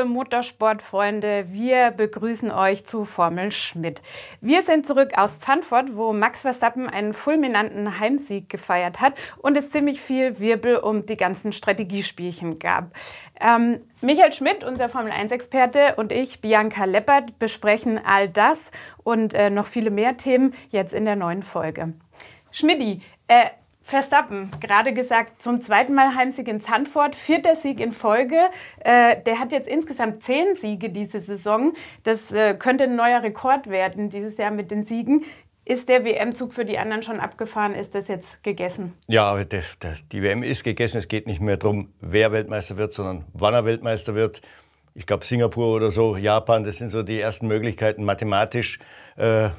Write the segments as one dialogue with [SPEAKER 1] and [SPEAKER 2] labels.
[SPEAKER 1] liebe Motorsportfreunde, wir begrüßen euch zu Formel Schmidt. Wir sind zurück aus Zandvoort, wo Max Verstappen einen fulminanten Heimsieg gefeiert hat und es ziemlich viel Wirbel um die ganzen Strategiespielchen gab. Ähm, Michael Schmidt, unser Formel 1-Experte, und ich, Bianca Leppert, besprechen all das und äh, noch viele mehr Themen jetzt in der neuen Folge. Schmidti, äh, Verstappen, gerade gesagt, zum zweiten Mal Heimsieg in Zandvoort, vierter Sieg in Folge. Äh, der hat jetzt insgesamt zehn Siege diese Saison. Das äh, könnte ein neuer Rekord werden dieses Jahr mit den Siegen. Ist der WM-Zug für die anderen schon abgefahren? Ist das jetzt gegessen?
[SPEAKER 2] Ja, aber die, die WM ist gegessen. Es geht nicht mehr darum, wer Weltmeister wird, sondern wann er Weltmeister wird. Ich glaube, Singapur oder so, Japan, das sind so die ersten Möglichkeiten mathematisch. Äh,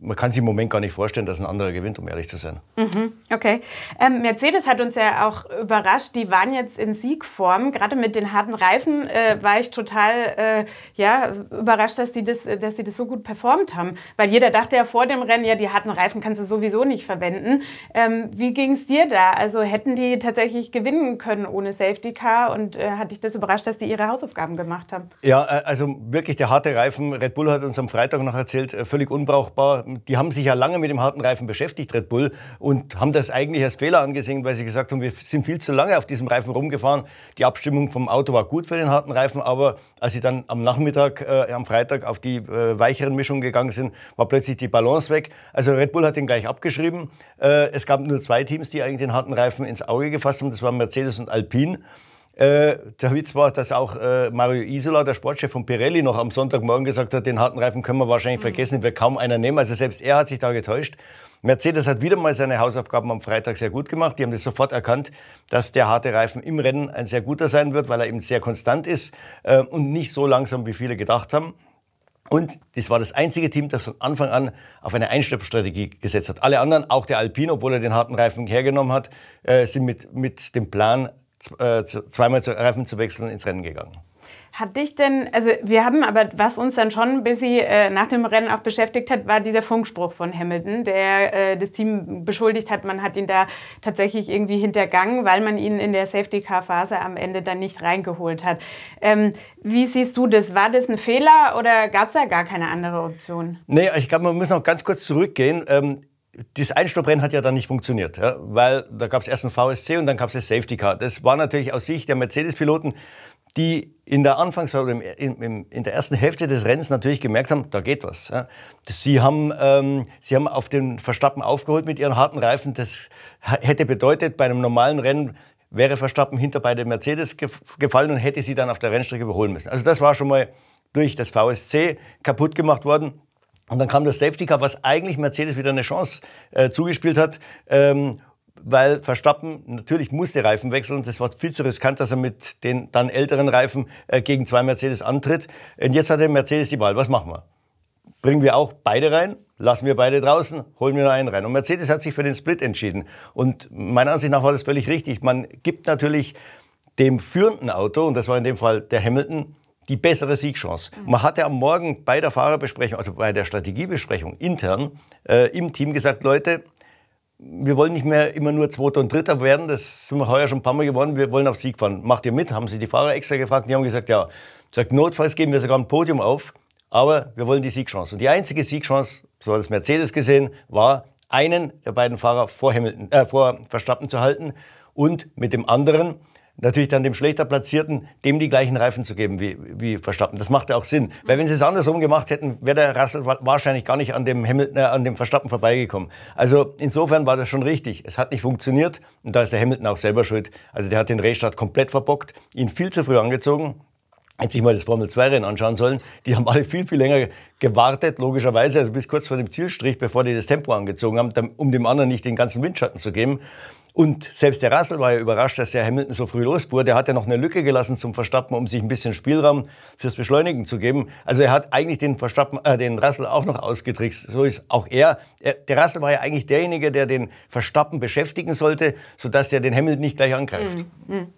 [SPEAKER 2] man kann sich im Moment gar nicht vorstellen, dass ein anderer gewinnt, um ehrlich zu sein.
[SPEAKER 1] Mhm, okay. Ähm, Mercedes hat uns ja auch überrascht. Die waren jetzt in Siegform. Gerade mit den harten Reifen äh, war ich total äh, ja, überrascht, dass die, das, dass die das so gut performt haben. Weil jeder dachte ja vor dem Rennen, ja, die harten Reifen kannst du sowieso nicht verwenden. Ähm, wie ging es dir da? Also hätten die tatsächlich gewinnen können ohne Safety Car? Und äh, hat dich das überrascht, dass die ihre Hausaufgaben gemacht haben?
[SPEAKER 2] Ja, äh, also wirklich der harte Reifen. Red Bull hat uns am Freitag noch erzählt, äh, völlig unbrauchbar die haben sich ja lange mit dem harten Reifen beschäftigt, Red Bull, und haben das eigentlich als Fehler angesehen, weil sie gesagt haben, wir sind viel zu lange auf diesem Reifen rumgefahren. Die Abstimmung vom Auto war gut für den harten Reifen, aber als sie dann am Nachmittag, äh, am Freitag auf die äh, weicheren Mischungen gegangen sind, war plötzlich die Balance weg. Also Red Bull hat den gleich abgeschrieben. Äh, es gab nur zwei Teams, die eigentlich den harten Reifen ins Auge gefasst haben. Das waren Mercedes und Alpine. Äh, der Witz war, dass auch äh, Mario Isola, der Sportchef von Pirelli, noch am Sonntagmorgen gesagt hat, den harten Reifen können wir wahrscheinlich mhm. vergessen, wird kaum einer nehmen. Also selbst er hat sich da getäuscht. Mercedes hat wieder mal seine Hausaufgaben am Freitag sehr gut gemacht. Die haben das sofort erkannt, dass der harte Reifen im Rennen ein sehr guter sein wird, weil er eben sehr konstant ist äh, und nicht so langsam, wie viele gedacht haben. Und das war das einzige Team, das von Anfang an auf eine Einstellungsstrategie gesetzt hat. Alle anderen, auch der Alpine, obwohl er den harten Reifen hergenommen hat, äh, sind mit, mit dem Plan äh, zweimal Reifen zu wechseln ins Rennen gegangen.
[SPEAKER 1] Hat dich denn, also wir haben aber, was uns dann schon ein bisschen äh, nach dem Rennen auch beschäftigt hat, war dieser Funkspruch von Hamilton, der äh, das Team beschuldigt hat, man hat ihn da tatsächlich irgendwie hintergangen, weil man ihn in der Safety-Car-Phase am Ende dann nicht reingeholt hat. Ähm, wie siehst du das? War das ein Fehler oder gab es da gar keine andere Option?
[SPEAKER 2] Nee, ich glaube, man muss noch ganz kurz zurückgehen. Ähm, das Einstopprennen hat ja dann nicht funktioniert, ja, weil da gab es erst ein VSC und dann gab es das Safety Car. Das war natürlich aus Sicht der Mercedes-Piloten, die in der Anfangs- oder in, der ersten Hälfte des Rennens natürlich gemerkt haben, da geht was. Ja. Sie, haben, ähm, sie haben auf den Verstappen aufgeholt mit ihren harten Reifen. Das hätte bedeutet, bei einem normalen Rennen wäre Verstappen hinter beide Mercedes gefallen und hätte sie dann auf der Rennstrecke überholen müssen. Also das war schon mal durch das VSC kaputt gemacht worden. Und dann kam das Safety Car, was eigentlich Mercedes wieder eine Chance äh, zugespielt hat. Ähm, weil Verstappen natürlich musste Reifen wechseln. Das war viel zu riskant, dass er mit den dann älteren Reifen äh, gegen zwei Mercedes antritt. Und jetzt hat der Mercedes die Wahl. Was machen wir? Bringen wir auch beide rein? Lassen wir beide draußen? Holen wir nur einen rein? Und Mercedes hat sich für den Split entschieden. Und meiner Ansicht nach war das völlig richtig. Man gibt natürlich dem führenden Auto, und das war in dem Fall der Hamilton, die bessere Siegchance. Mhm. Man hatte am Morgen bei der Fahrerbesprechung, also bei der Strategiebesprechung intern äh, im Team gesagt, Leute, wir wollen nicht mehr immer nur Zweiter und Dritter werden, das sind wir heuer schon ein paar Mal gewonnen, wir wollen auf Sieg fahren. Macht ihr mit? Haben sie die Fahrer extra gefragt, die haben gesagt, ja. Sagt, notfalls geben wir sogar ein Podium auf, aber wir wollen die Siegchance. Und die einzige Siegchance, so hat es Mercedes gesehen, war, einen der beiden Fahrer vor, Hamilton, äh, vor Verstappen zu halten und mit dem anderen natürlich dann dem schlechter Platzierten, dem die gleichen Reifen zu geben wie, wie Verstappen. Das macht ja auch Sinn. Weil wenn sie es andersrum gemacht hätten, wäre der Russell wahrscheinlich gar nicht an dem, Hamilton, äh, an dem Verstappen vorbeigekommen. Also insofern war das schon richtig. Es hat nicht funktioniert und da ist der Hamilton auch selber schuld. Also der hat den Restart komplett verbockt, ihn viel zu früh angezogen. Hätte sich mal das Formel-2-Rennen anschauen sollen. Die haben alle viel, viel länger gewartet, logischerweise, also bis kurz vor dem Zielstrich, bevor die das Tempo angezogen haben, um dem anderen nicht den ganzen Windschatten zu geben. Und selbst der Russell war ja überrascht, dass der Hamilton so früh losfuhr. Der hat ja noch eine Lücke gelassen zum Verstappen, um sich ein bisschen Spielraum fürs Beschleunigen zu geben. Also er hat eigentlich den Verstappen, äh, den Russell auch noch ausgetrickst. So ist auch er. er. Der Russell war ja eigentlich derjenige, der den Verstappen beschäftigen sollte, sodass der den Hamilton nicht gleich angreift.
[SPEAKER 1] Mhm.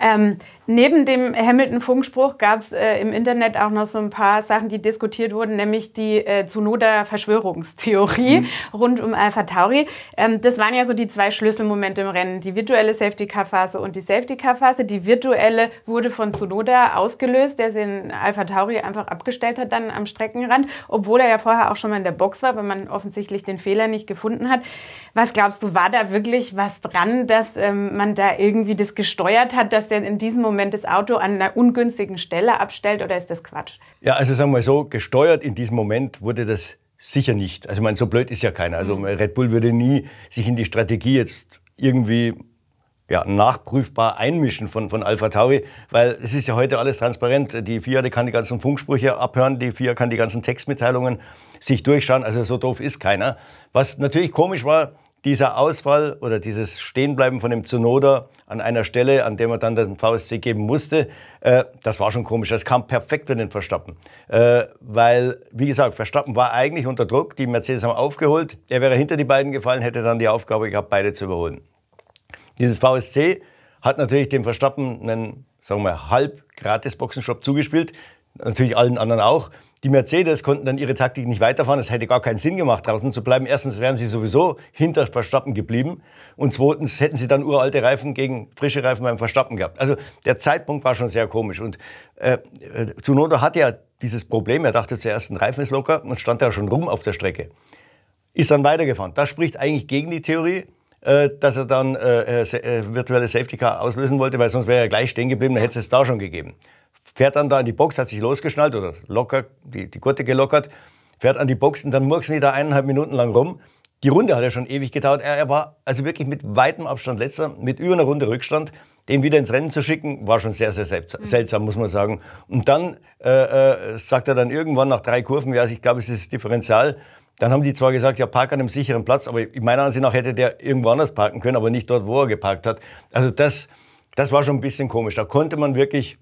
[SPEAKER 1] Ähm, neben dem Hamilton-Funkspruch gab es äh, im Internet auch noch so ein paar Sachen, die diskutiert wurden, nämlich die äh, Tsunoda-Verschwörungstheorie mhm. rund um Alpha Tauri. Ähm, das waren ja so die zwei Schlüsselmomente im Rennen, die virtuelle Safety-Car-Phase und die Safety-Car-Phase. Die virtuelle wurde von Tsunoda ausgelöst, der den Alpha Tauri einfach abgestellt hat dann am Streckenrand, obwohl er ja vorher auch schon mal in der Box war, weil man offensichtlich den Fehler nicht gefunden hat. Was glaubst du, war da wirklich was dran, dass ähm, man da irgendwie das gesteuert hat, dass der in diesem Moment das Auto an einer ungünstigen Stelle abstellt oder ist das Quatsch?
[SPEAKER 2] Ja, also sagen wir mal so, gesteuert in diesem Moment wurde das sicher nicht. Also meine, so blöd ist ja keiner. Also mhm. Red Bull würde nie sich in die Strategie jetzt irgendwie ja, nachprüfbar einmischen von, von Alpha Tauri, weil es ist ja heute alles transparent. Die FIA die kann die ganzen Funksprüche abhören, die FIA kann die ganzen Textmitteilungen sich durchschauen. Also so doof ist keiner. Was natürlich komisch war, dieser Ausfall oder dieses Stehenbleiben von dem Zunoda an einer Stelle, an der man dann den VSC geben musste, äh, das war schon komisch. Das kam perfekt für den Verstappen. Äh, weil, wie gesagt, Verstappen war eigentlich unter Druck. Die Mercedes haben aufgeholt. Er wäre hinter die beiden gefallen, hätte dann die Aufgabe gehabt, beide zu überholen. Dieses VSC hat natürlich dem Verstappen einen, sagen wir, halb gratis Boxenstopp zugespielt. Natürlich allen anderen auch. Die Mercedes konnten dann ihre Taktik nicht weiterfahren. Es hätte gar keinen Sinn gemacht, draußen zu bleiben. Erstens wären sie sowieso hinter Verstappen geblieben. Und zweitens hätten sie dann uralte Reifen gegen frische Reifen beim Verstappen gehabt. Also der Zeitpunkt war schon sehr komisch. Und äh, äh Tsunoda hat ja dieses Problem. Er dachte zuerst, ein Reifen ist locker und stand da schon rum auf der Strecke. Ist dann weitergefahren. Das spricht eigentlich gegen die Theorie, äh, dass er dann äh, äh, äh, virtuelle Safety Car auslösen wollte, weil sonst wäre er gleich stehen geblieben, dann hätte es da schon gegeben fährt dann da in die Box, hat sich losgeschnallt oder locker, die, die Gurte gelockert, fährt an die Box und dann murksen die da eineinhalb Minuten lang rum. Die Runde hat ja schon ewig gedauert. Er, er war also wirklich mit weitem Abstand letzter, mit über einer Runde Rückstand. Den wieder ins Rennen zu schicken, war schon sehr, sehr mhm. seltsam, muss man sagen. Und dann äh, äh, sagt er dann irgendwann nach drei Kurven, ja, ich glaube, es ist Differential. Dann haben die zwar gesagt, ja, park an einem sicheren Platz, aber meiner Ansicht nach hätte der irgendwo anders parken können, aber nicht dort, wo er geparkt hat. Also das, das war schon ein bisschen komisch. Da konnte man wirklich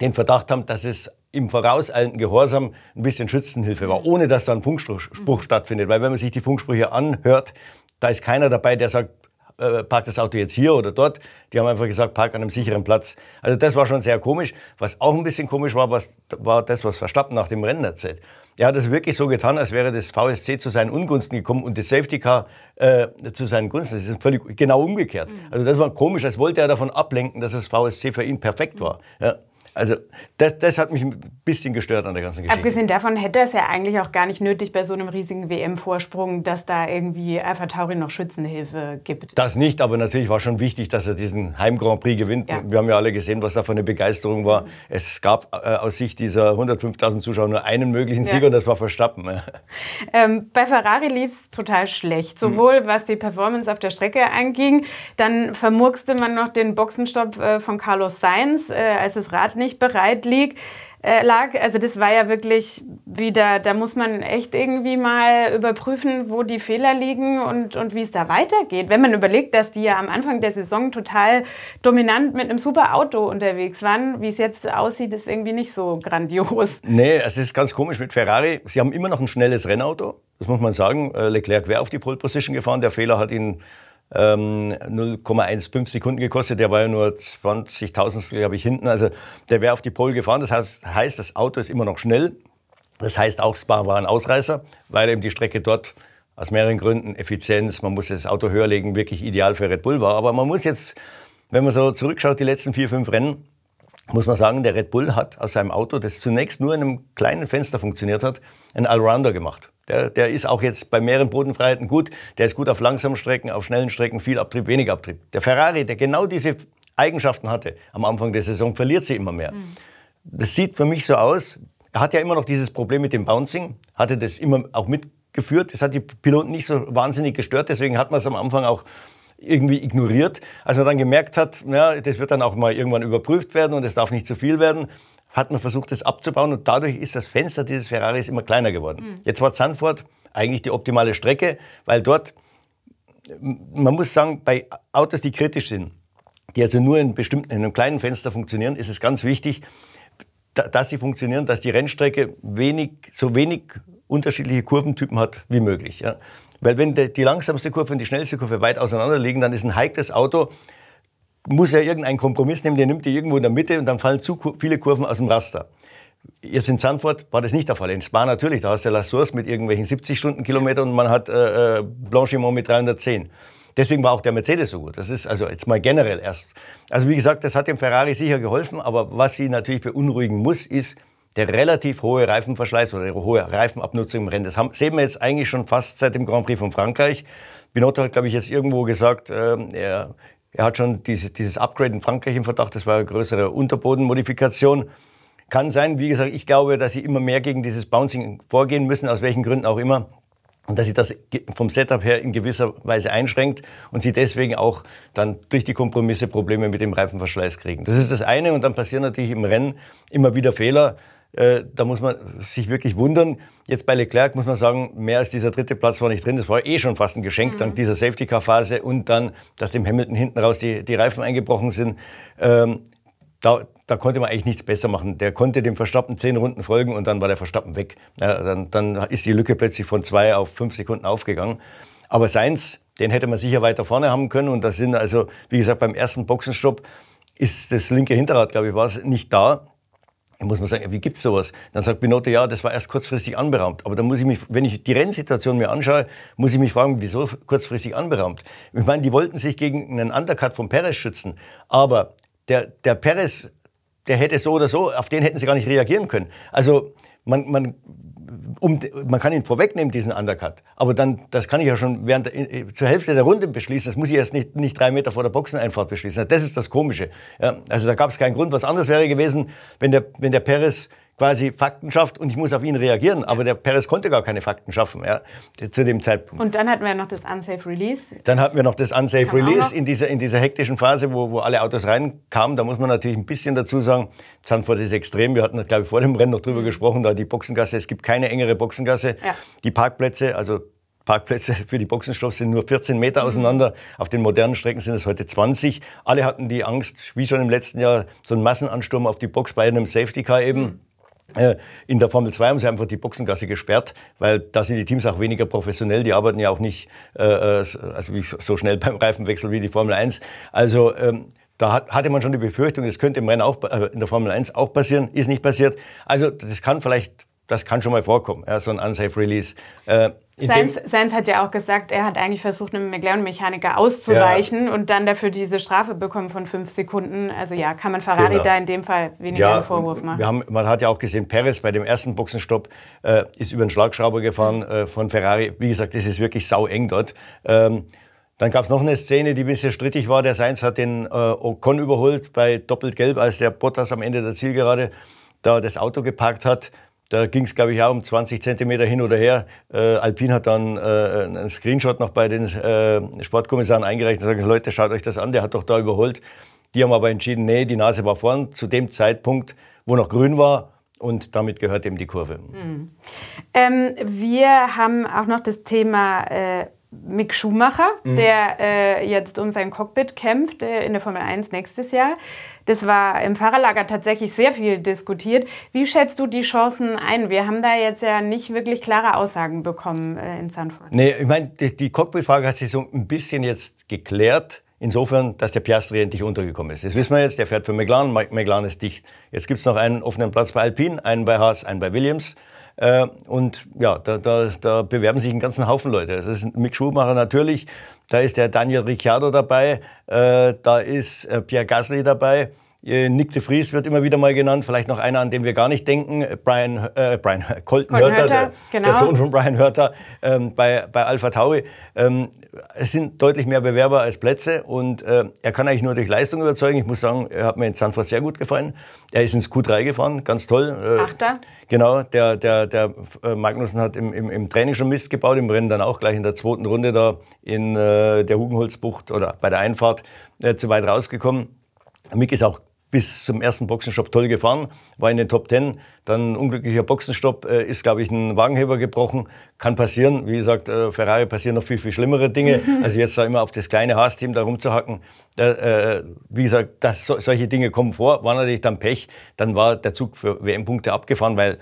[SPEAKER 2] den Verdacht haben, dass es im vorauseilenden Gehorsam ein bisschen Schützenhilfe war, ohne dass da ein Funkspruch mhm. stattfindet. Weil wenn man sich die Funksprüche anhört, da ist keiner dabei, der sagt, äh, park das Auto jetzt hier oder dort. Die haben einfach gesagt, park an einem sicheren Platz. Also das war schon sehr komisch. Was auch ein bisschen komisch war, was, war das, was Verstappen nach dem Rennen erzählt. Er hat es wirklich so getan, als wäre das VSC zu seinen Ungunsten gekommen und das Safety Car äh, zu seinen Gunsten. Das ist völlig genau umgekehrt. Mhm. Also das war komisch, als wollte er davon ablenken, dass das VSC für ihn perfekt war. Ja. Also das, das hat mich ein bisschen gestört an der ganzen Geschichte.
[SPEAKER 1] Abgesehen davon hätte es ja eigentlich auch gar nicht nötig bei so einem riesigen WM-Vorsprung, dass da irgendwie Alpha Tauri noch Schützenhilfe gibt.
[SPEAKER 2] Das nicht, aber natürlich war schon wichtig, dass er diesen Heim Grand Prix gewinnt. Ja. Wir haben ja alle gesehen, was da für eine Begeisterung war. Mhm. Es gab äh, aus Sicht dieser 105.000 Zuschauer nur einen möglichen Sieger ja. und das war Verstappen.
[SPEAKER 1] Ähm, bei Ferrari lief es total schlecht, sowohl mhm. was die Performance auf der Strecke anging, dann vermurkste man noch den Boxenstopp äh, von Carlos Sainz, äh, als das Rad nicht nicht bereit liegt, äh, lag. Also das war ja wirklich wieder, da muss man echt irgendwie mal überprüfen, wo die Fehler liegen und, und wie es da weitergeht. Wenn man überlegt, dass die ja am Anfang der Saison total dominant mit einem super Auto unterwegs waren, wie es jetzt aussieht, ist irgendwie nicht so grandios.
[SPEAKER 2] Nee, es ist ganz komisch mit Ferrari. Sie haben immer noch ein schnelles Rennauto, das muss man sagen. Äh, Leclerc wäre auf die Pole Position gefahren, der Fehler hat ihn ähm, 0,15 Sekunden gekostet. Der war ja nur 20.000, glaube ich, hinten. Also der wäre auf die Pole gefahren. Das heißt, heißt, das Auto ist immer noch schnell. Das heißt, auch Spa war ein Ausreißer, weil eben die Strecke dort aus mehreren Gründen Effizienz, man muss das Auto höher legen, wirklich ideal für Red Bull war. Aber man muss jetzt, wenn man so zurückschaut, die letzten vier, fünf Rennen, muss man sagen, der Red Bull hat aus seinem Auto, das zunächst nur in einem kleinen Fenster funktioniert hat, einen Allrounder gemacht. Der, der ist auch jetzt bei mehreren Bodenfreiheiten gut. Der ist gut auf langsamen Strecken, auf schnellen Strecken, viel Abtrieb, wenig Abtrieb. Der Ferrari, der genau diese Eigenschaften hatte am Anfang der Saison, verliert sie immer mehr. Mhm. Das sieht für mich so aus. Er hat ja immer noch dieses Problem mit dem Bouncing, hatte das immer auch mitgeführt. Das hat die Piloten nicht so wahnsinnig gestört, deswegen hat man es am Anfang auch irgendwie ignoriert. Als man dann gemerkt hat, ja, das wird dann auch mal irgendwann überprüft werden und es darf nicht zu viel werden, hat man versucht, das abzubauen und dadurch ist das Fenster dieses Ferraris immer kleiner geworden. Mhm. Jetzt war Zandvoort eigentlich die optimale Strecke, weil dort, man muss sagen, bei Autos, die kritisch sind, die also nur in, bestimmten, in einem kleinen Fenster funktionieren, ist es ganz wichtig, dass sie funktionieren, dass die Rennstrecke wenig, so wenig unterschiedliche Kurventypen hat wie möglich. Ja. Weil wenn die langsamste Kurve und die schnellste Kurve weit auseinander liegen, dann ist ein heikles Auto muss ja irgendeinen Kompromiss nehmen, der nimmt die irgendwo in der Mitte und dann fallen zu viele Kurven aus dem Raster. Jetzt in Zandvoort war das nicht der Fall. In Spa natürlich, da hast du La Source mit irgendwelchen 70 Stundenkilometern und man hat äh, äh Blanchimont mit 310. Deswegen war auch der Mercedes so gut. Das ist also jetzt mal generell erst. Also wie gesagt, das hat dem Ferrari sicher geholfen, aber was sie natürlich beunruhigen muss, ist der relativ hohe Reifenverschleiß oder die hohe Reifenabnutzung im Rennen. Das haben, sehen wir jetzt eigentlich schon fast seit dem Grand Prix von Frankreich. Binotto hat, glaube ich, jetzt irgendwo gesagt, äh, er, er hat schon diese, dieses Upgrade in Frankreich im Verdacht. Das war eine größere Unterbodenmodifikation. Kann sein, wie gesagt, ich glaube, dass sie immer mehr gegen dieses Bouncing vorgehen müssen, aus welchen Gründen auch immer und dass sie das vom Setup her in gewisser Weise einschränkt und sie deswegen auch dann durch die Kompromisse Probleme mit dem Reifenverschleiß kriegen. Das ist das eine und dann passieren natürlich im Rennen immer wieder Fehler. Äh, da muss man sich wirklich wundern. Jetzt bei Leclerc muss man sagen, mehr als dieser dritte Platz war nicht drin. Das war eh schon fast ein Geschenk mhm. dank dieser Safety-Car-Phase und dann, dass dem Hamilton hinten raus die, die Reifen eingebrochen sind. Ähm, da, da konnte man eigentlich nichts besser machen. Der konnte dem Verstappen zehn Runden folgen und dann war der Verstappen weg. Ja, dann, dann, ist die Lücke plötzlich von zwei auf fünf Sekunden aufgegangen. Aber Seins, den hätte man sicher weiter vorne haben können. Und da sind also, wie gesagt, beim ersten Boxenstopp ist das linke Hinterrad, glaube ich, war es nicht da. Da muss man sagen, wie gibt's sowas? Dann sagt Binotto, ja, das war erst kurzfristig anberaumt. Aber dann muss ich mich, wenn ich die Rennsituation mir anschaue, muss ich mich fragen, wieso kurzfristig anberaumt? Ich meine, die wollten sich gegen einen Undercut von Perez schützen. Aber der, der Perez der hätte so oder so, auf den hätten sie gar nicht reagieren können. Also man, man, um, man kann ihn vorwegnehmen, diesen Undercut. Aber dann, das kann ich ja schon während der, zur Hälfte der Runde beschließen. Das muss ich erst nicht, nicht drei Meter vor der Boxeneinfahrt beschließen. Das ist das Komische. Ja, also da gab es keinen Grund. Was anderes wäre gewesen, wenn der, wenn der Perez quasi Fakten schafft und ich muss auf ihn reagieren. Aber der Perez konnte gar keine Fakten schaffen ja, zu dem Zeitpunkt.
[SPEAKER 1] Und dann hatten wir noch das Unsafe Release.
[SPEAKER 2] Dann hatten wir noch das Unsafe Release in dieser, in dieser hektischen Phase, wo, wo alle Autos reinkamen. Da muss man natürlich ein bisschen dazu sagen, Zandvoort ist extrem. Wir hatten, glaube ich, vor dem Rennen noch drüber mhm. gesprochen, da die Boxengasse, es gibt keine engere Boxengasse. Ja. Die Parkplätze, also Parkplätze für die Boxenstoff sind nur 14 Meter mhm. auseinander. Auf den modernen Strecken sind es heute 20. Alle hatten die Angst, wie schon im letzten Jahr, so einen Massenansturm auf die Box bei einem Safety Car eben. Mhm. Äh, in der Formel 2 haben sie einfach die Boxengasse gesperrt, weil da sind die Teams auch weniger professionell. Die arbeiten ja auch nicht äh, äh also so schnell beim Reifenwechsel wie die Formel 1. Also ähm, da hatte man schon die Befürchtung, das könnte im Rennen auch äh, in der Formel 1 auch passieren, ist nicht passiert. Also das kann vielleicht, das kann schon mal vorkommen, ja, so ein Unsafe Release.
[SPEAKER 1] Äh, Sainz, hat ja auch gesagt, er hat eigentlich versucht, einem McLaren-Mechaniker auszuweichen ja. und dann dafür diese Strafe bekommen von fünf Sekunden. Also ja, kann man Ferrari genau. da in dem Fall weniger ja, einen Vorwurf machen.
[SPEAKER 2] Wir haben, man hat ja auch gesehen, Perez bei dem ersten Boxenstopp äh, ist über den Schlagschrauber gefahren äh, von Ferrari. Wie gesagt, das ist wirklich sau eng dort. Ähm, dann gab es noch eine Szene, die ein bisschen strittig war. Der Sainz hat den äh, Ocon überholt bei doppelt gelb, als der Bottas am Ende der Zielgerade da das Auto geparkt hat. Da ging es, glaube ich, auch um 20 Zentimeter hin oder her. Äh, Alpin hat dann äh, einen Screenshot noch bei den äh, Sportkommissaren eingereicht und gesagt, Leute, schaut euch das an, der hat doch da überholt. Die haben aber entschieden, nee, die Nase war vorn zu dem Zeitpunkt, wo noch grün war. Und damit gehört eben die Kurve. Mhm.
[SPEAKER 1] Ähm, wir haben auch noch das Thema äh, Mick Schumacher, mhm. der äh, jetzt um sein Cockpit kämpft äh, in der Formel 1 nächstes Jahr. Das war im Fahrerlager tatsächlich sehr viel diskutiert. Wie schätzt du die Chancen ein? Wir haben da jetzt ja nicht wirklich klare Aussagen bekommen äh, in Sanford.
[SPEAKER 2] Nee, ich meine, die, die Cockpit-Frage hat sich so ein bisschen jetzt geklärt. Insofern, dass der Piastri endlich untergekommen ist. Das wissen wir jetzt, der fährt für McLaren, McLaren ist dicht. Jetzt gibt es noch einen offenen Platz bei Alpine, einen bei Haas, einen bei Williams. Äh, und ja, da, da, da bewerben sich einen ganzen Haufen Leute. Das ist Mick Schumacher natürlich, da ist der Daniel Ricciardo dabei, äh, da ist äh, Pierre Gasly dabei. Äh, Nick de Vries wird immer wieder mal genannt, vielleicht noch einer, an den wir gar nicht denken, Brian, äh, Brian Colton, Colton Hörter, der, genau. der, Sohn von Brian Hörter ähm, bei, bei Alpha Tauri. Ähm, es sind deutlich mehr Bewerber als Plätze und äh, er kann eigentlich nur durch Leistung überzeugen. Ich muss sagen, er hat mir in Sanford sehr gut gefallen. Er ist ins Q3 gefahren, ganz toll.
[SPEAKER 1] Äh, Achter.
[SPEAKER 2] Genau, der, der, der äh, Magnussen hat im, im, im, Training schon Mist gebaut, im Rennen dann auch gleich in der zweiten Runde da in äh, der Hugenholzbucht oder bei der Einfahrt äh, zu weit rausgekommen. Mick ist auch bis zum ersten Boxenstopp toll gefahren, war in den Top Ten. Dann ein unglücklicher Boxenstopp, äh, ist, glaube ich, ein Wagenheber gebrochen. Kann passieren. Wie gesagt, äh, Ferrari passieren noch viel, viel schlimmere Dinge. Also jetzt da immer auf das kleine Haas-Team da rumzuhacken. Äh, wie gesagt, das, so, solche Dinge kommen vor. War natürlich dann Pech. Dann war der Zug für WM-Punkte abgefahren, weil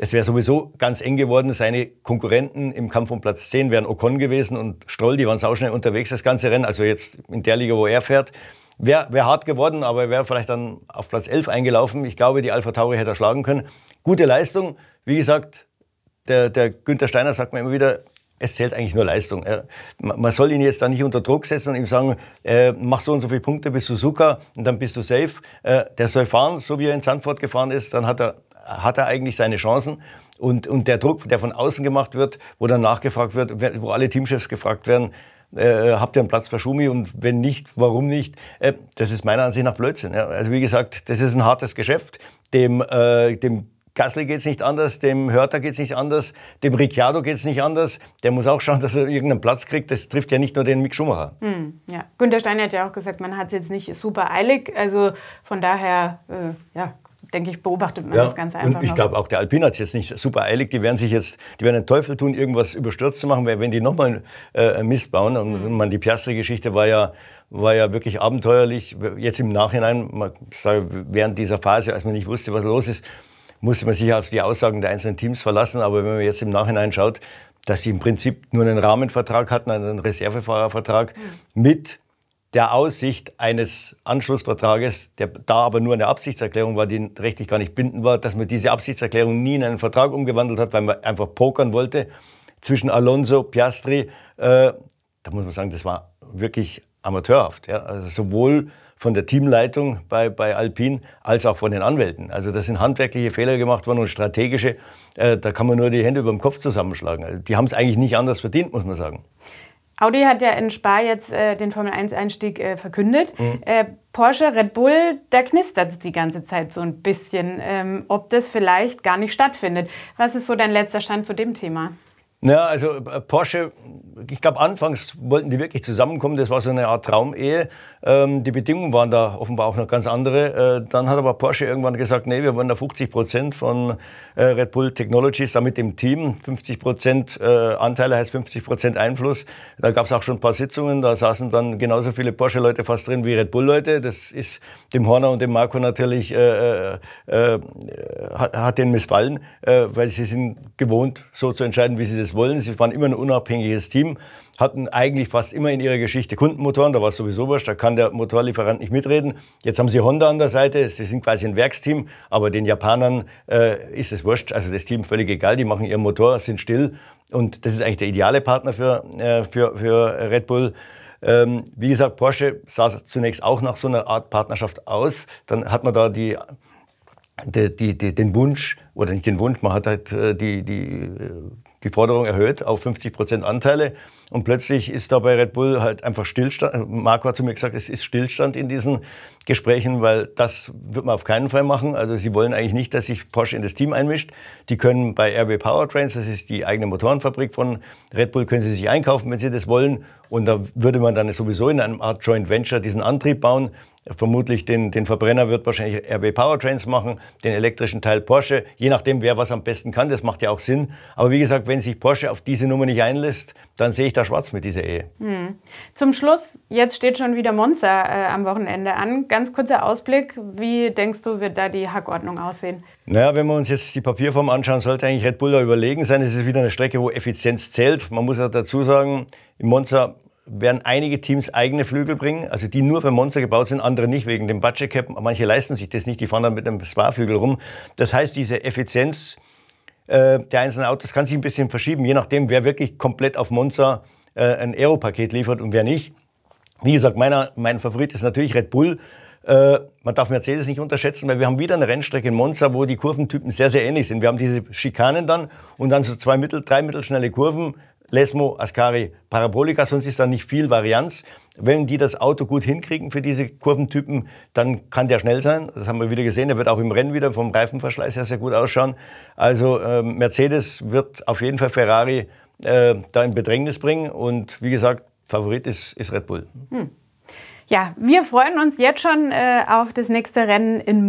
[SPEAKER 2] es wäre sowieso ganz eng geworden. Seine Konkurrenten im Kampf um Platz 10 wären Ocon gewesen und Stroll, die waren sauschnell unterwegs das ganze Rennen. Also jetzt in der Liga, wo er fährt. Wäre wär hart geworden, aber er wäre vielleicht dann auf Platz 11 eingelaufen. Ich glaube, die Alpha Tauri hätte er schlagen können. Gute Leistung. Wie gesagt, der, der Günther Steiner sagt mir immer wieder, es zählt eigentlich nur Leistung. Man soll ihn jetzt da nicht unter Druck setzen und ihm sagen, äh, mach so und so viele Punkte bis Suzuka und dann bist du safe. Äh, der soll fahren, so wie er in Sandford gefahren ist, dann hat er, hat er eigentlich seine Chancen. Und, und der Druck, der von außen gemacht wird, wo dann nachgefragt wird, wo alle Teamchefs gefragt werden, äh, habt ihr einen Platz für Schumi und wenn nicht, warum nicht? Äh, das ist meiner Ansicht nach Blödsinn. Ja. Also wie gesagt, das ist ein hartes Geschäft. Dem, äh, dem Gasly geht es nicht anders, dem Hörter geht es nicht anders, dem Ricciardo geht es nicht anders. Der muss auch schauen, dass er irgendeinen Platz kriegt. Das trifft ja nicht nur den Mick Schumacher.
[SPEAKER 1] Hm, ja. Günter Steiner hat ja auch gesagt, man hat es jetzt nicht super eilig. Also von daher, äh, ja, denke ich, beobachtet man ja, das Ganze einfach.
[SPEAKER 2] Und ich glaube, auch der Alpine hat es jetzt nicht super eilig. Die werden sich jetzt, die werden den Teufel tun, irgendwas überstürzt zu machen, weil wenn die nochmal äh, Mist bauen, und mhm. man, die Piastri-Geschichte war ja, war ja wirklich abenteuerlich. Jetzt im Nachhinein, man, während dieser Phase, als man nicht wusste, was los ist, musste man sich auf die Aussagen der einzelnen Teams verlassen. Aber wenn man jetzt im Nachhinein schaut, dass sie im Prinzip nur einen Rahmenvertrag hatten, einen Reservefahrervertrag mhm. mit der Aussicht eines Anschlussvertrages, der da aber nur eine Absichtserklärung war, die rechtlich gar nicht bindend war, dass man diese Absichtserklärung nie in einen Vertrag umgewandelt hat, weil man einfach pokern wollte zwischen Alonso, Piastri. Äh, da muss man sagen, das war wirklich amateurhaft. Ja? Also sowohl von der Teamleitung bei, bei Alpine als auch von den Anwälten. Also das sind handwerkliche Fehler gemacht worden und strategische. Äh, da kann man nur die Hände über dem Kopf zusammenschlagen. Also die haben es eigentlich nicht anders verdient, muss man sagen.
[SPEAKER 1] Audi hat ja in Spa jetzt äh, den Formel-1-Einstieg äh, verkündet. Mhm. Äh, Porsche, Red Bull, da knistert es die ganze Zeit so ein bisschen, ähm, ob das vielleicht gar nicht stattfindet. Was ist so dein letzter Stand zu dem Thema?
[SPEAKER 2] Ja, also äh, Porsche, ich glaube, anfangs wollten die wirklich zusammenkommen. Das war so eine Art Traumehe. Ähm, die Bedingungen waren da offenbar auch noch ganz andere. Äh, dann hat aber Porsche irgendwann gesagt, nee, wir wollen da 50 Prozent von äh, Red Bull Technologies, damit dem Team. 50 Prozent äh, Anteile heißt 50 Prozent Einfluss. Da gab es auch schon ein paar Sitzungen. Da saßen dann genauso viele Porsche-Leute fast drin wie Red Bull-Leute. Das ist dem Horner und dem Marco natürlich, äh, äh, äh hat, hat denen missfallen, weil sie sind gewohnt, so zu entscheiden, wie sie das wollen. Sie waren immer ein unabhängiges Team hatten eigentlich fast immer in ihrer Geschichte Kundenmotoren, da war es sowieso wurscht, da kann der Motorlieferant nicht mitreden. Jetzt haben sie Honda an der Seite, sie sind quasi ein Werksteam, aber den Japanern äh, ist es wurscht, also das Team völlig egal, die machen ihren Motor, sind still und das ist eigentlich der ideale Partner für, äh, für, für Red Bull. Ähm, wie gesagt, Porsche sah zunächst auch nach so einer Art Partnerschaft aus. Dann hat man da die, die, die, den Wunsch, oder nicht den Wunsch, man hat halt äh, die, die die Forderung erhöht auf 50 Prozent Anteile. Und plötzlich ist da bei Red Bull halt einfach Stillstand. Marco hat zu mir gesagt, es ist Stillstand in diesen Gesprächen, weil das wird man auf keinen Fall machen. Also sie wollen eigentlich nicht, dass sich Porsche in das Team einmischt. Die können bei RB Powertrains, das ist die eigene Motorenfabrik von Red Bull, können sie sich einkaufen, wenn sie das wollen. Und da würde man dann sowieso in einem Art Joint Venture diesen Antrieb bauen. Vermutlich den, den Verbrenner wird wahrscheinlich RB Powertrains machen, den elektrischen Teil Porsche, je nachdem, wer was am besten kann. Das macht ja auch Sinn. Aber wie gesagt, wenn sich Porsche auf diese Nummer nicht einlässt, dann sehe ich da schwarz mit dieser Ehe. Hm.
[SPEAKER 1] Zum Schluss, jetzt steht schon wieder Monza äh, am Wochenende an. Ganz kurzer Ausblick, wie denkst du, wird da die Hackordnung aussehen?
[SPEAKER 2] Naja, wenn wir uns jetzt die Papierform anschauen, sollte eigentlich Red Bull da überlegen sein. Es ist wieder eine Strecke, wo Effizienz zählt. Man muss auch dazu sagen, im Monza werden einige Teams eigene Flügel bringen, also die nur für Monster gebaut sind, andere nicht wegen dem Budget Cap. Manche leisten sich das nicht, die fahren dann mit einem Spa-Flügel rum. Das heißt, diese Effizienz äh, der einzelnen Autos kann sich ein bisschen verschieben, je nachdem, wer wirklich komplett auf Monza äh, ein Aero-Paket liefert und wer nicht. Wie gesagt, meiner, mein Favorit ist natürlich Red Bull. Äh, man darf Mercedes nicht unterschätzen, weil wir haben wieder eine Rennstrecke in Monza, wo die Kurventypen sehr, sehr ähnlich sind. Wir haben diese Schikanen dann und dann so zwei mittel, drei mittelschnelle Kurven Lesmo, Ascari, Parabolika, sonst ist da nicht viel Varianz. Wenn die das Auto gut hinkriegen für diese Kurventypen, dann kann der schnell sein. Das haben wir wieder gesehen. Der wird auch im Rennen wieder vom Reifenverschleiß her sehr gut ausschauen. Also äh, Mercedes wird auf jeden Fall Ferrari äh, da in Bedrängnis bringen. Und wie gesagt, Favorit ist, ist Red Bull. Hm.
[SPEAKER 1] Ja, wir freuen uns jetzt schon äh, auf das nächste Rennen in